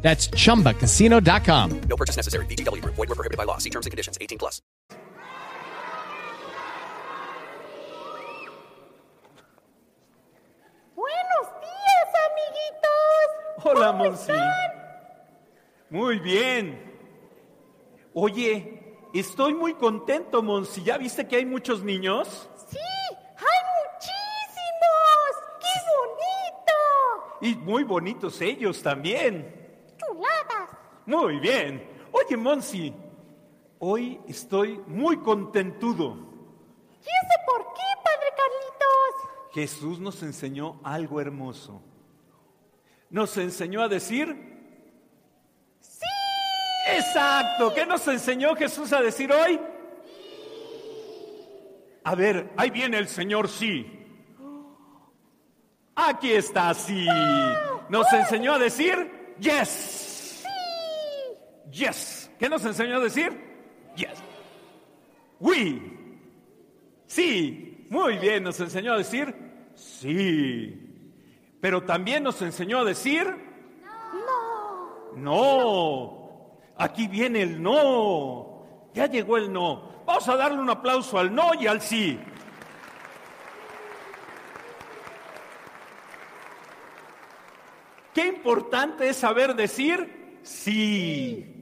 That's chumbacasino.com. No purchase necessary. VGW Group. Void were prohibited by law. See terms and conditions. 18 plus. Buenos días, amiguitos. Hola, ¿Cómo Monsi. Muy bien. Oye, estoy muy contento, Monsi. ¿Ya viste que hay muchos niños? Sí, hay muchísimos. ¡Qué bonito! Y muy bonitos ellos también. Muy bien. Oye, Monsi, hoy estoy muy contentudo. ¿Y eso por qué, Padre Carlitos? Jesús nos enseñó algo hermoso. Nos enseñó a decir... Sí. Exacto. ¿Qué nos enseñó Jesús a decir hoy? A ver, ahí viene el Señor sí. Aquí está sí. Nos enseñó a decir yes. Yes. ¿Qué nos enseñó a decir? Yes. We. Sí. Muy bien, nos enseñó a decir sí. Pero también nos enseñó a decir No. no. Aquí viene el no. Ya llegó el no. Vamos a darle un aplauso al no y al sí. Qué importante es saber decir sí.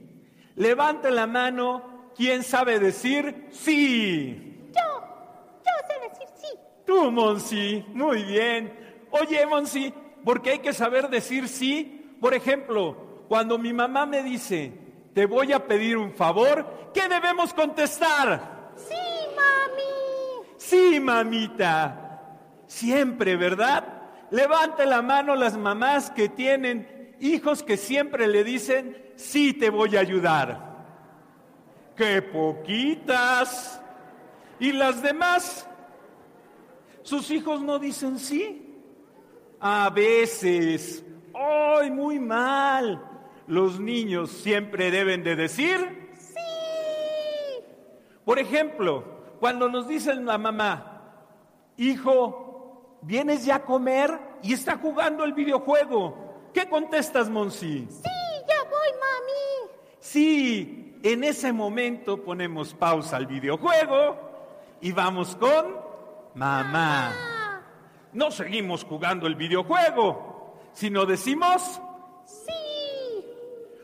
Levante la mano. ¿Quién sabe decir sí? Yo. Yo sé decir sí. Tú, Monsi. Muy bien. Oye, Monsi, porque hay que saber decir sí. Por ejemplo, cuando mi mamá me dice, te voy a pedir un favor, ¿qué debemos contestar? Sí, mami. Sí, mamita. Siempre, ¿verdad? Levante la mano las mamás que tienen hijos que siempre le dicen, sí, te voy a ayudar. ¡Qué poquitas! ¿Y las demás? ¿Sus hijos no dicen sí? A veces. ¡Ay, muy mal! Los niños siempre deben de decir Sí. por ejemplo, cuando nos dicen la mamá, hijo, ¿vienes ya a comer? Y está jugando el videojuego. ¿Qué contestas, Monsi? Sí, voy, mami. Sí, en ese momento ponemos pausa al videojuego y vamos con mamá. Ah, No seguimos jugando el videojuego, sino decimos sí.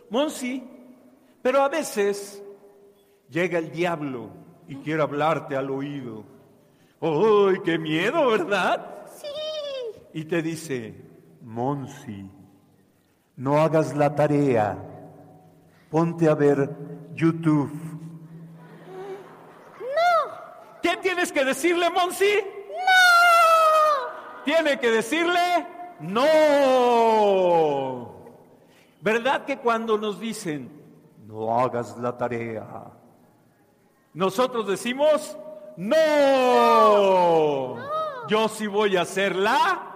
Monsi, pero a veces llega el diablo y quiere hablarte al oído. ¡Ay, qué miedo, ¿verdad? Sí. Y te dice, Monsi, no hagas la tarea, ponte a ver YouTube. No. ¿Qué tienes que decirle, Monsi? No. Tiene que decirle, no. ¿Verdad que cuando nos dicen, no hagas la tarea, nosotros decimos, no, yo sí voy a hacer la... Tarea.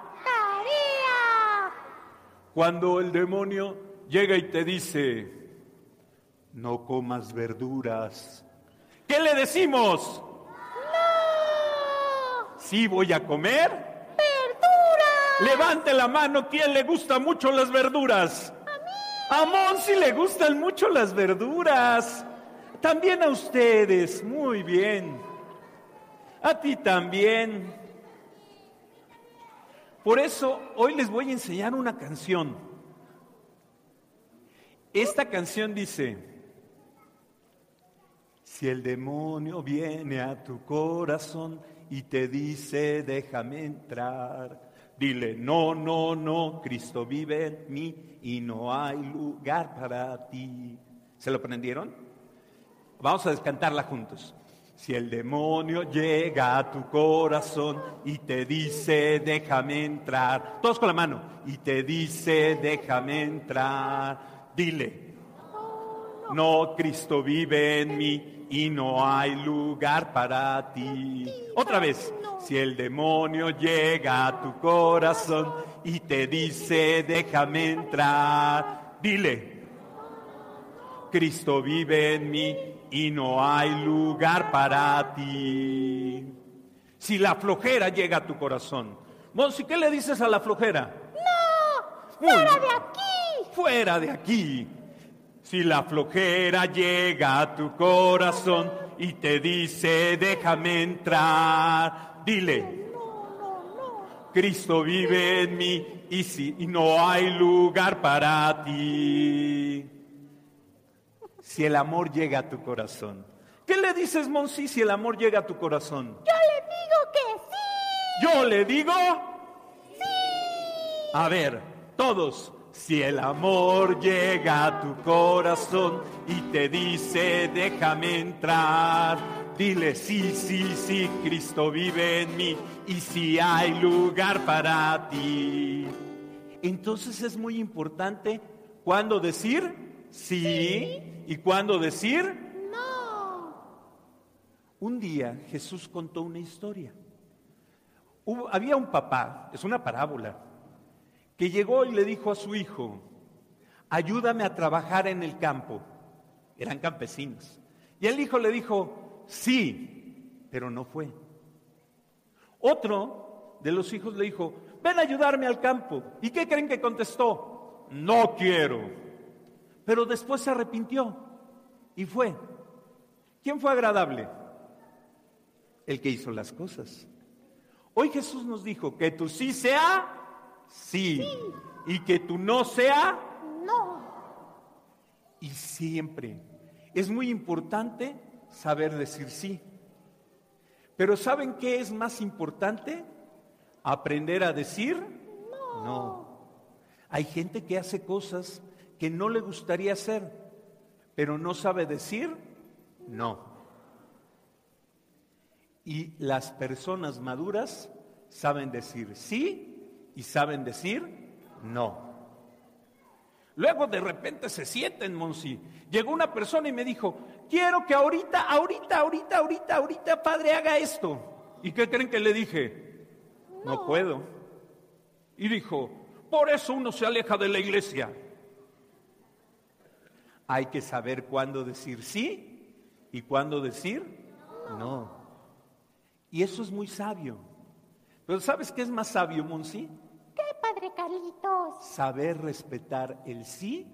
Cuando el demonio llega y te dice, no comas verduras, ¿qué le decimos? No. Sí voy a comer. Verduras. Levante la mano, ¿quién le gusta mucho las verduras? A Monsi le gustan mucho las verduras. También a ustedes, muy bien. A ti también. Por eso hoy les voy a enseñar una canción. Esta canción dice, si el demonio viene a tu corazón y te dice, déjame entrar, dile, no, no, no, Cristo vive en mí y no hay lugar para ti. ¿Se lo aprendieron? Vamos a descantarla juntos. Si el demonio llega a tu corazón y te dice, déjame entrar, todos con la mano, y te dice, déjame entrar, dile, no, Cristo vive en mí y no hay lugar para ti. Otra vez, si el demonio llega a tu corazón y te dice, déjame entrar, dile, Cristo vive en mí y no hay lugar para ti. Si la flojera llega a tu corazón, Monsi, ¿qué le dices a la flojera? ¡No! ¡Fuera de aquí! fuera de aquí. Si la flojera llega a tu corazón y te dice, déjame entrar, dile, Cristo vive en mí y, si, y no hay lugar para ti. Si el amor llega a tu corazón. ¿Qué le dices, Monsi, si el amor llega a tu corazón? Yo le digo que sí. Yo le digo. A ver, todos. Si el amor llega a tu corazón y te dice, déjame entrar, dile, sí, sí, sí, Cristo vive en mí y si hay lugar para ti. Entonces es muy importante cuándo decir sí y cuándo decir No. un día Jesús contó una historia. Hubo- había un papá, es una parábola, que llegó y le dijo a su hijo, ayúdame a trabajar en el campo. Eran campesinos. Y el hijo le dijo, sí, pero no fue. Otro de los hijos le dijo, ven a ayudarme al campo. ¿Y qué creen que contestó? No quiero. Pero después se arrepintió y fue. ¿Quién fue agradable? El que hizo las cosas. Hoy Jesús nos dijo que tu sí sea sí, y que tu no sea No. y siempre. Es muy importante saber decir sí. Pero ¿saben qué es más importante? Aprender a decir no. Hay gente que hace cosas que no le gustaría hacer, pero no sabe decir no. Y las personas maduras saben decir sí y saben decir no. Luego de repente se sienten, Monsi. Llegó una persona y me dijo, quiero que ahorita, ahorita, ahorita, ahorita, ahorita, padre, haga esto. ¿Y qué creen que le dije? No, puedo. Y dijo, por eso uno se aleja de la iglesia. Hay que saber cuándo decir sí y cuándo decir no. Y eso es muy sabio. Pero ¿sabes qué es más sabio, Monsi? ¿Qué, Padre Carlitos? saber respetar el sí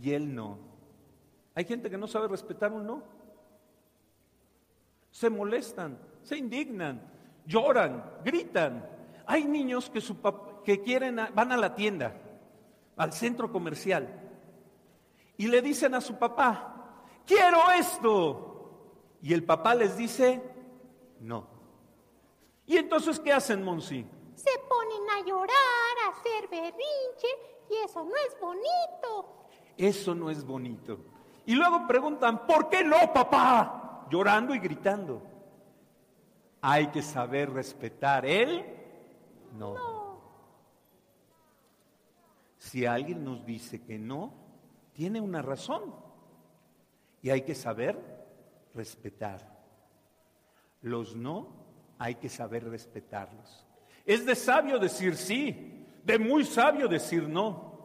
y el no. Hay gente que no sabe respetar un no. Se molestan, se indignan, lloran, gritan. Hay niños que, su que quieren a- van a la tienda, al centro comercial, y le dicen a su papá, quiero esto. Y el papá les dice, no. ¿Y entonces qué hacen, Monsi? Se ponen a llorar, a hacer berrinche y eso no es bonito. Eso no es bonito. Y luego preguntan, ¿por qué no, papá? Llorando y gritando. Hay que saber respetar el no. Si alguien nos dice que no, tiene una razón. Y hay que saber respetar. Los no hay que saber respetarlos. Es de sabio decir sí, de muy sabio decir no,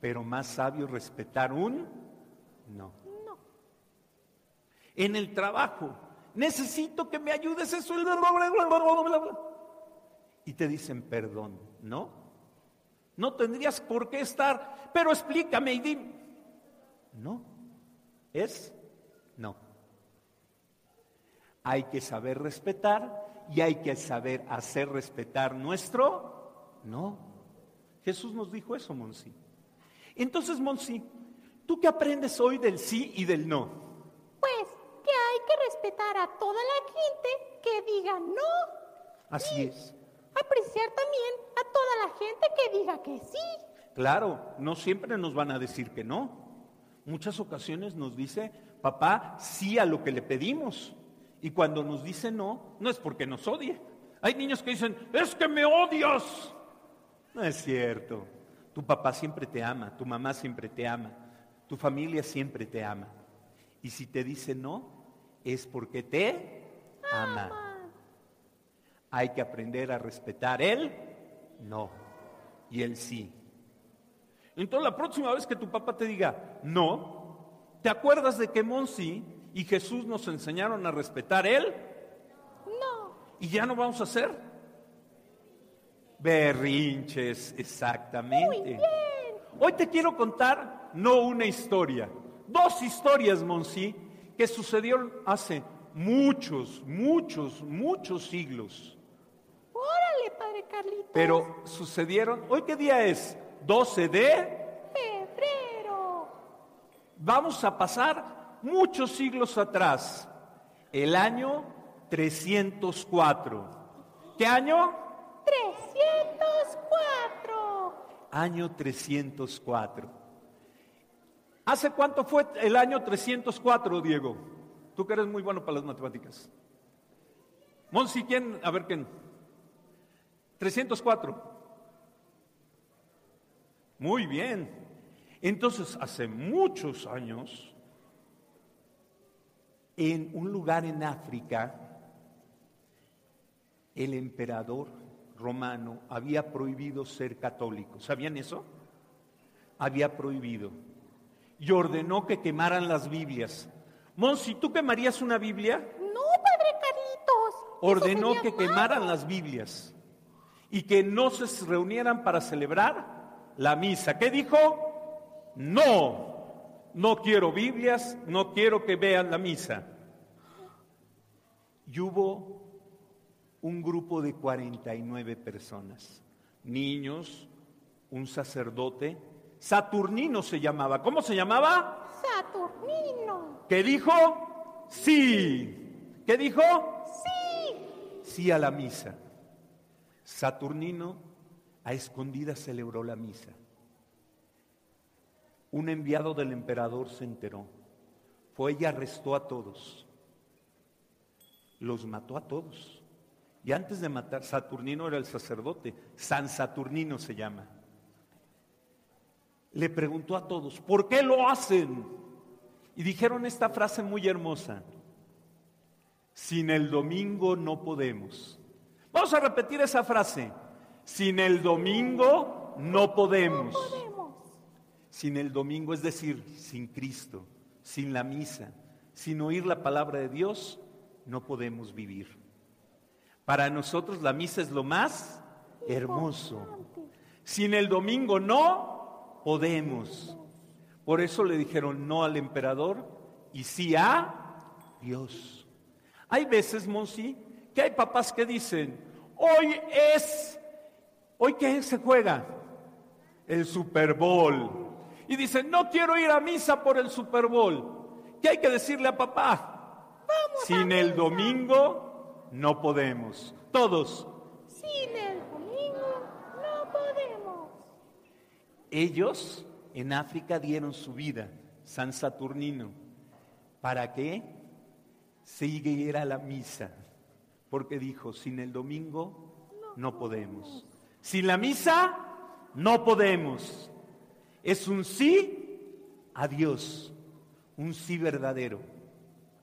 pero más sabio respetar un no. En el trabajo, necesito que me ayudes eso. Y te dicen perdón, ¿no? No tendrías por qué estar, pero explícame y dime. No, es no. Hay que saber respetar y hay que saber hacer respetar nuestro no. Jesús nos dijo eso, Monsi. Entonces, Monsi, ¿tú qué aprendes hoy del sí y del no? Pues que hay que respetar a toda la gente que diga no. Así es. Apreciar también a toda la gente que diga que sí. Claro, no siempre nos van a decir que no. Muchas ocasiones nos dice, papá, sí a lo que le pedimos. Y cuando nos dice no, no es porque nos odie. Hay niños que dicen, es que me odias. No es cierto. Tu papá siempre te ama, tu mamá siempre te ama, tu familia siempre te ama. Y si te dice no, es porque te ama. Hay que aprender a respetar él, no, y él sí. Entonces la próxima vez que tu papá te diga no, ¿te acuerdas de que Monsi y Jesús nos enseñaron a respetar él? No. ¿Y ya no vamos a hacer? Berrinches, exactamente. Hoy te quiero contar no una historia, dos historias, Monsi, que sucedieron hace muchos, muchos, muchos siglos. Órale, padre Carlitos. Pero sucedieron, ¿hoy qué día es? 12 de... Vamos a pasar muchos siglos atrás, el año 304. ¿Qué año? 304. Año 304. ¿Hace cuánto fue el año 304, Diego? Tú que eres muy bueno para las matemáticas. Monsi, ¿quién? A ver, ¿quién? 304. Muy bien. Entonces, hace muchos años, en un lugar en África, el emperador romano había prohibido ser católico. ¿Sabían eso? Había prohibido. Y ordenó que quemaran las Biblias. Monsi, ¿tú quemarías una Biblia? No, padre Carlitos. Eso Ordenó que malo. quemaran las Biblias y que no se reunieran para celebrar la misa. ¿Qué dijo? No, no quiero Biblias, no quiero que vean la misa. Y hubo un grupo de 49 personas, niños, un sacerdote, Saturnino se llamaba. ¿Cómo se llamaba? Saturnino. ¿Qué dijo? Sí. ¿Qué dijo? Sí. Sí a la misa. Saturnino a escondidas celebró la misa. Un enviado del emperador se enteró. Fue y arrestó a todos. Los mató a todos. Y antes de matar, Saturnino era el sacerdote. San Saturnino se llama. Le preguntó a todos, ¿por qué lo hacen? Y dijeron esta frase muy hermosa. Sin el domingo no podemos. Vamos a repetir esa frase. Sin el domingo no podemos. Sin el domingo, es decir, sin Cristo, sin la misa, sin oír la palabra de Dios, no podemos vivir. Para nosotros la misa es lo más hermoso. Sin el domingo no podemos. Por eso le dijeron no al emperador y sí a Dios. Hay veces, Monsi, que hay papás que dicen, hoy es, hoy qué se juega? El Super Bowl. Y dicen, no quiero ir a misa por el Super Bowl. ¿Qué hay que decirle a papá? Sin el domingo no podemos. Todos. Sin el domingo no podemos. Ellos en África dieron su vida, San Saturnino. ¿Para qué? Siguiera la misa. Porque dijo, sin el domingo no podemos. Sin la misa no podemos. Es un sí a Dios, un sí verdadero.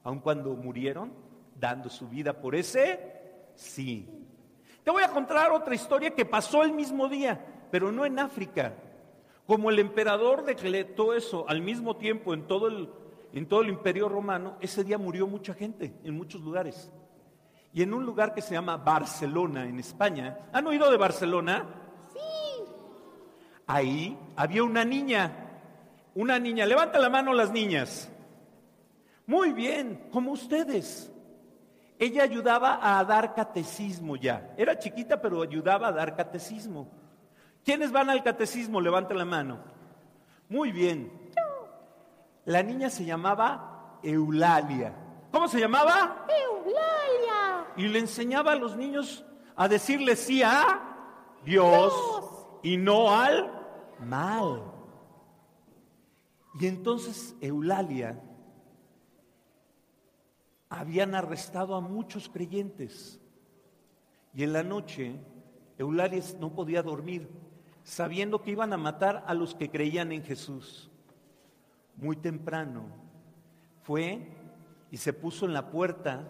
Aun cuando murieron dando su vida por ese sí. Te voy a contar otra historia que pasó el mismo día, pero no en África. Como el emperador decretó eso al mismo tiempo en todo el, en todo el imperio romano, ese día murió mucha gente en muchos lugares. Y en un lugar que se llama Barcelona, en España. ¿Han oído de Barcelona? Ahí había una niña, una niña, levanta la mano las niñas. Muy bien, como ustedes. Ella ayudaba a dar catecismo ya. Era chiquita, pero ayudaba a dar catecismo. ¿Quiénes van al catecismo? Levanten la mano. Muy bien. La niña se llamaba Eulalia. ¿Cómo se llamaba? Eulalia. Y le enseñaba a los niños a decirle sí a Dios y no al mal. Y entonces Eulalia habían arrestado a muchos creyentes. Y en la noche Eulalia no podía dormir, sabiendo que iban a matar a los que creían en Jesús. Muy temprano fue y se puso en la puerta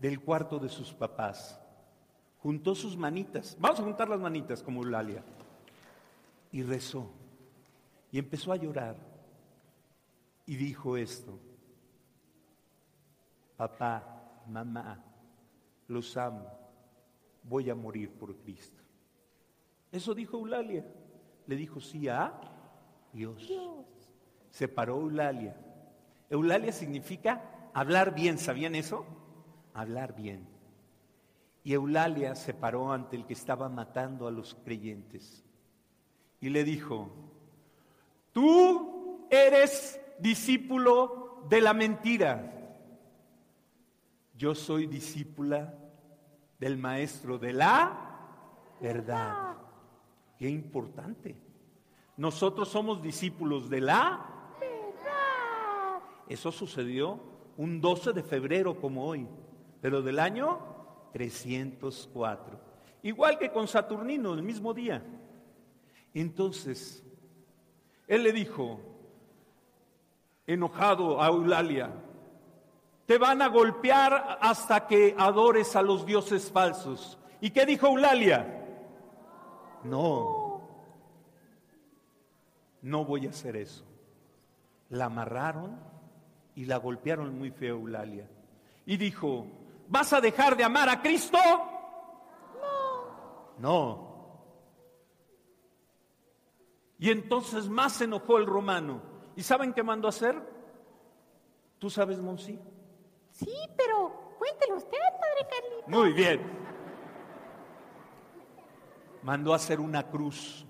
del cuarto de sus papás. Juntó sus manitas, vamos a juntar las manitas como Eulalia, y rezó. Y empezó a llorar. Y dijo esto, papá, mamá, los amo, voy a morir por Cristo. Eso dijo Eulalia. Le dijo sí a Dios. Se paró Eulalia. Eulalia significa hablar bien, ¿sabían eso? Hablar bien. Y Eulalia se paró ante el que estaba matando a los creyentes y le dijo, tú eres discípulo de la mentira. Yo soy discípula del maestro de la verdad. Qué importante. Nosotros somos discípulos de la verdad. Eso sucedió un 12 de febrero como hoy, pero del año 304. Igual que con Saturnino, el mismo día. Entonces, él le dijo, enojado a Eulalia, te van a golpear hasta que adores a los dioses falsos. ¿Y qué dijo Eulalia? No, no voy a hacer eso. La amarraron y la golpearon muy feo Eulalia. Y dijo, ¿vas a dejar de amar a Cristo? No. No. Y entonces más se enojó el romano. ¿Y saben qué mandó a hacer? ¿Tú sabes, Monsi? Sí, pero cuéntelo usted, padre Carlito. Muy bien. Mandó a hacer una cruz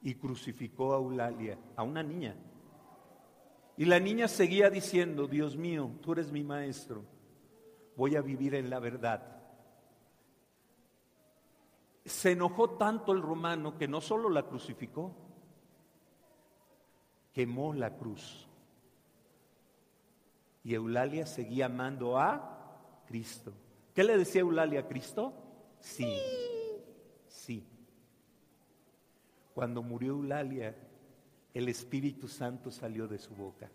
y crucificó a Eulalia, a una niña. Y la niña seguía diciendo, Dios mío, tú eres mi maestro, voy a vivir en la verdad. Se enojó tanto el romano que no solo la crucificó, quemó la cruz. Y Eulalia seguía amando a Cristo. ¿Qué le decía Eulalia a Cristo? Sí, sí. Cuando murió Eulalia, el Espíritu Santo salió de su boca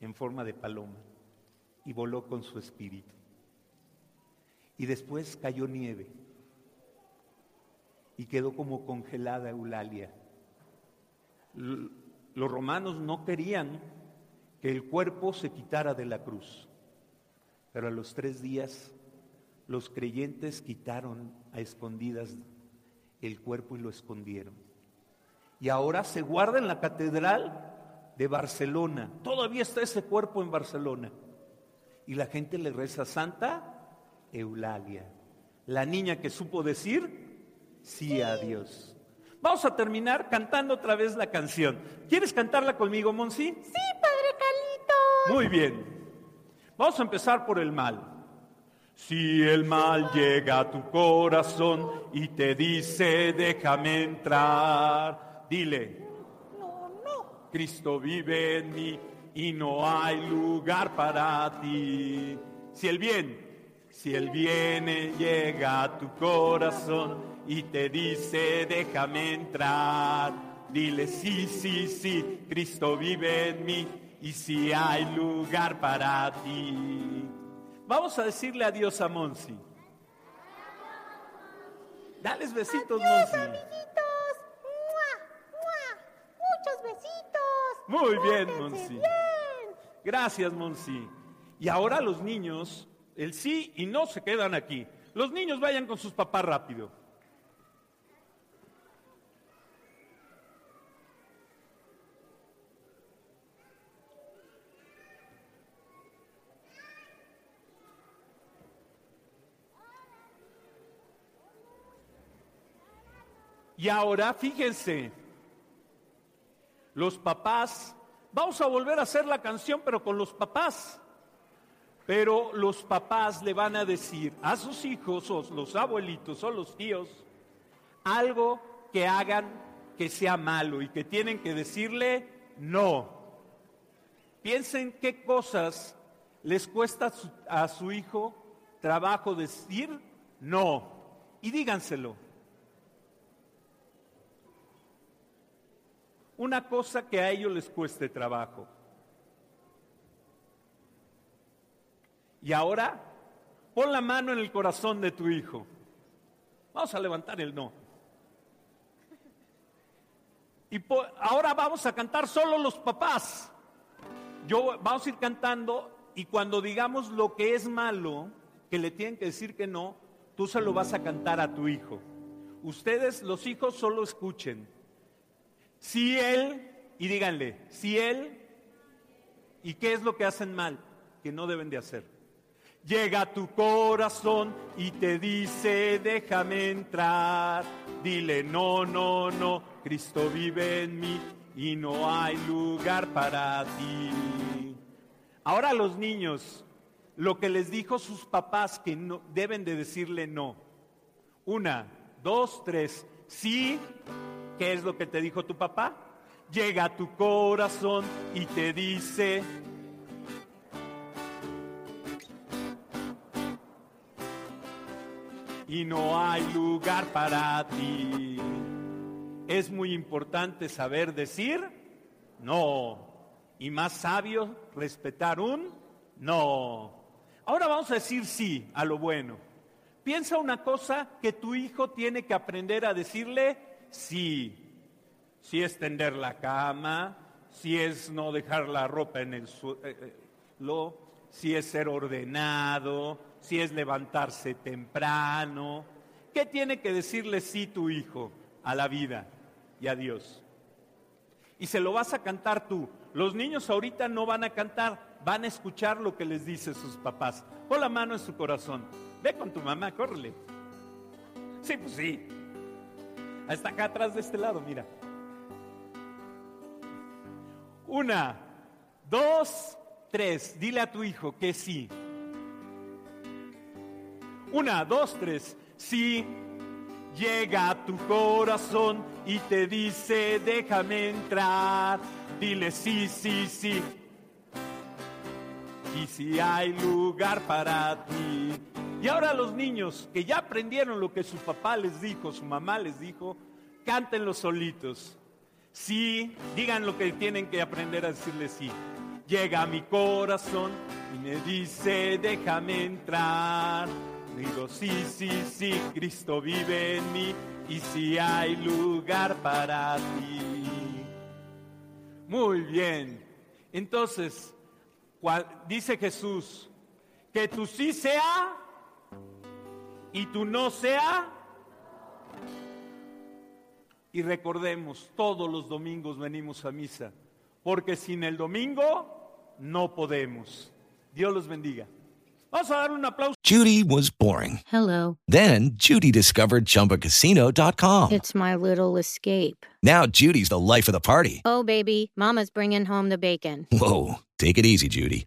en forma de paloma y voló con su espíritu. Y después cayó nieve y quedó como congelada Eulalia. Los romanos no querían que el cuerpo se quitara de la cruz, pero a los tres días los creyentes quitaron a escondidas el cuerpo y lo escondieron. Y ahora se guarda en la catedral de Barcelona. Todavía está ese cuerpo en Barcelona. Y la gente le reza Santa Eulalia, la niña que supo decir sí a Dios. Vamos a terminar cantando otra vez la canción. ¿Quieres cantarla conmigo, Monsi? Sí, padre Carlito. Muy bien. Vamos a empezar por el mal. Si el mal llega a tu corazón y te dice, déjame entrar, dile, No, no. Cristo vive en mí y no hay lugar para ti. Si el bien, si el bien llega a tu corazón y te dice, déjame entrar, dile, sí, sí, sí, Cristo vive en mí y si hay lugar para ti. Vamos a decirle adiós a Monsi. Dales besitos, Adiós, Monsi. amiguitos. ¡Mua! ¡Mua! Muchos besitos. Muy bien, Monsi. bien. Gracias, Monsi. Y ahora los niños, el sí y no se quedan aquí. Los niños vayan con sus papás rápido. Y ahora fíjense, los papás, vamos a volver a hacer la canción, pero con los papás. Pero los papás le van a decir a sus hijos, o los abuelitos, o los tíos, algo que hagan que sea malo y que tienen que decirle no. Piensen qué cosas les cuesta a su, a su hijo trabajo decir no. Y díganselo. Una cosa que a ellos les cueste trabajo. Y ahora, pon la mano en el corazón de tu hijo. Vamos a levantar el no. Y ahora vamos a cantar solo los papás. Yo vamos a ir cantando y cuando digamos lo que es malo, que le tienen que decir que no, tú se lo vas a cantar a tu hijo. Ustedes, los hijos, solo escuchen. Si él, y díganle, si él, ¿y qué es lo que hacen mal? Que no deben de hacer. Llega tu corazón y te dice, déjame entrar. Dile, no, no, no, Cristo vive en mí y no hay lugar para ti. Ahora los niños, lo que les dijo sus papás que no, deben de decirle no. Una, dos, tres. Sí, ¿qué es lo que te dijo tu papá? Llega a tu corazón y te dice, y no hay lugar para ti. Es muy importante saber decir no. Y más sabio, respetar un no. Ahora vamos a decir sí a lo bueno. Piensa una cosa que tu hijo tiene que aprender a decirle sí. Si es tender la cama, si es no dejar la ropa en el suelo, si es ser ordenado, si es levantarse temprano. ¿Qué tiene que decirle sí tu hijo a la vida y a Dios? Y se lo vas a cantar tú. Los niños ahorita no van a cantar, van a escuchar lo que les dice sus papás. Pon la mano en su corazón. Ve con tu mamá, córrele. Sí, pues sí. Está acá atrás de este lado, mira. Una, dos, tres. Dile a tu hijo que sí. Una, dos, tres. Sí. Llega a tu corazón y te dice, déjame entrar. Dile sí, sí, sí. Y si hay lugar para ti. Y ahora los niños que ya aprendieron lo que su papá les dijo, su mamá les dijo, cántenlo solitos. Sí, digan lo que tienen que aprender a decirle sí. Llega a mi corazón y me dice, déjame entrar. Digo, sí, sí, sí, Cristo vive en mí y si hay lugar para ti. Muy bien. Entonces, dice Jesús, que tu sí sea y tu no sea. Y recordemos, todos los domingos venimos a misa, porque sin el domingo no podemos. Dios los bendiga. Vamos a dar un aplauso. Judy was boring. Hello. Then Judy discovered ChumbaCasino.com. It's my little escape. Now Judy's the life of the party. Oh, baby, Mama's bringing home the bacon. Whoa, take it easy, Judy.